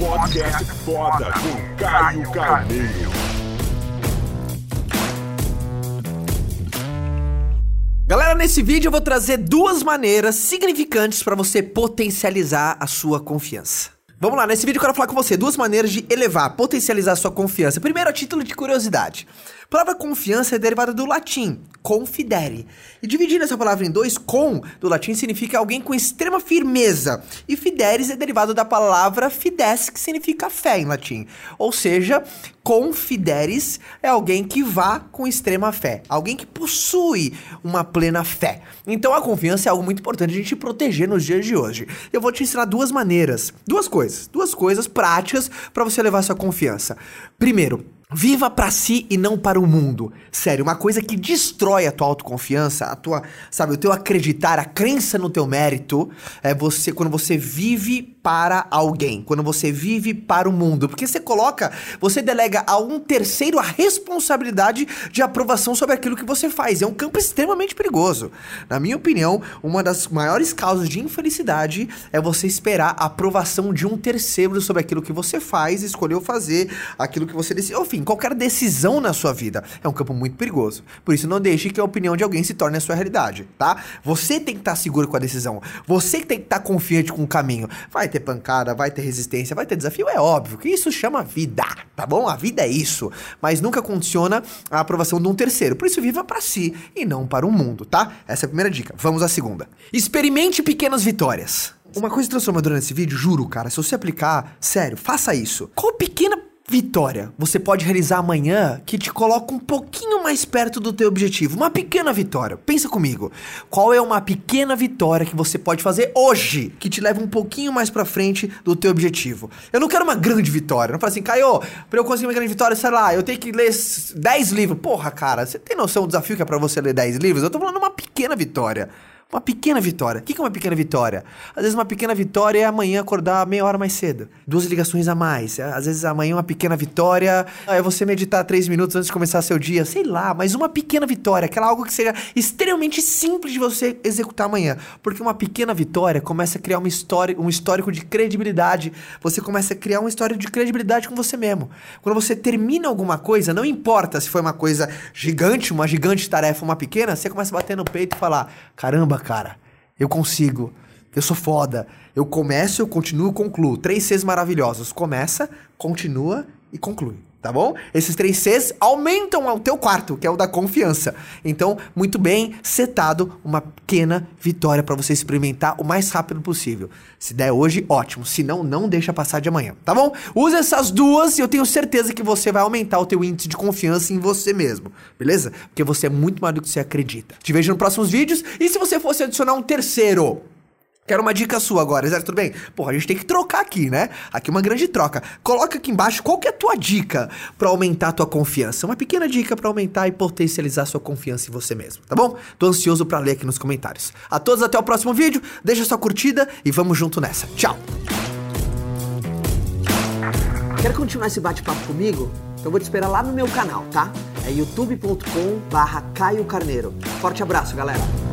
Podcast foda com Caio Carneiro. Galera, nesse vídeo eu vou trazer duas maneiras significantes para você potencializar a sua confiança. Vamos lá, nesse vídeo eu quero falar com você duas maneiras de elevar, potencializar a sua confiança. Primeiro, a título de curiosidade. Palavra confiança é derivada do latim, confidere. E dividindo essa palavra em dois, com, do latim, significa alguém com extrema firmeza. E fideres é derivado da palavra fides, que significa fé em latim. Ou seja, confideres é alguém que vá com extrema fé. Alguém que possui uma plena fé. Então a confiança é algo muito importante a gente proteger nos dias de hoje. Eu vou te ensinar duas maneiras, duas coisas, duas coisas práticas para você levar sua confiança. Primeiro, Viva para si e não para o mundo. Sério, uma coisa que destrói a tua autoconfiança, a tua, sabe, o teu acreditar, a crença no teu mérito, é você quando você vive para alguém, quando você vive para o mundo, porque você coloca, você delega a um terceiro a responsabilidade de aprovação sobre aquilo que você faz. É um campo extremamente perigoso. Na minha opinião, uma das maiores causas de infelicidade é você esperar a aprovação de um terceiro sobre aquilo que você faz, escolheu fazer, aquilo que você decidiu, enfim, qualquer decisão na sua vida. É um campo muito perigoso. Por isso não deixe que a opinião de alguém se torne a sua realidade, tá? Você tem que estar seguro com a decisão. Você tem que estar confiante com o caminho. Vai ter pancada, vai ter resistência, vai ter desafio, é óbvio que isso chama vida, tá bom? A vida é isso, mas nunca condiciona a aprovação de um terceiro. Por isso viva para si e não para o mundo, tá? Essa é a primeira dica. Vamos à segunda. Experimente pequenas vitórias. Uma coisa transformadora nesse vídeo, juro, cara, se você aplicar, sério, faça isso. Qual vitória você pode realizar amanhã que te coloca um pouquinho mais perto do teu objetivo. Uma pequena vitória. Pensa comigo. Qual é uma pequena vitória que você pode fazer hoje que te leva um pouquinho mais para frente do teu objetivo? Eu não quero uma grande vitória. Não falo assim, Caio, pra eu conseguir uma grande vitória, sei lá, eu tenho que ler 10 livros. Porra, cara, você tem noção do desafio que é pra você ler 10 livros? Eu tô falando uma pequena vitória. Uma pequena vitória. O que é uma pequena vitória? Às vezes uma pequena vitória é amanhã acordar meia hora mais cedo. Duas ligações a mais. Às vezes amanhã uma pequena vitória é você meditar três minutos antes de começar seu dia. Sei lá, mas uma pequena vitória. Aquela algo que seja extremamente simples de você executar amanhã. Porque uma pequena vitória começa a criar uma história, um histórico de credibilidade. Você começa a criar uma história de credibilidade com você mesmo. Quando você termina alguma coisa, não importa se foi uma coisa gigante, uma gigante tarefa, uma pequena, você começa a bater no peito e falar: caramba, cara, eu consigo, eu sou foda. Eu começo, eu continuo, concluo. Três Cs maravilhosos. Começa, continua e conclui. Tá bom? Esses três Cs aumentam o teu quarto, que é o da confiança. Então, muito bem, setado uma pequena vitória para você experimentar o mais rápido possível. Se der hoje, ótimo. Se não, não deixa passar de amanhã, tá bom? Use essas duas e eu tenho certeza que você vai aumentar o teu índice de confiança em você mesmo, beleza? Porque você é muito mais do que você acredita. Te vejo nos próximos vídeos e se você fosse adicionar um terceiro, Quero uma dica sua agora, Zé, tudo bem? Porra, a gente tem que trocar aqui, né? Aqui uma grande troca. Coloca aqui embaixo qual que é a tua dica para aumentar a tua confiança. Uma pequena dica para aumentar e potencializar a sua confiança em você mesmo, tá bom? Tô ansioso para ler aqui nos comentários. A todos até o próximo vídeo. Deixa sua curtida e vamos junto nessa. Tchau. Quer continuar esse bate-papo comigo? Então vou te esperar lá no meu canal, tá? É youtube.com/caio Carneiro. Forte abraço, galera.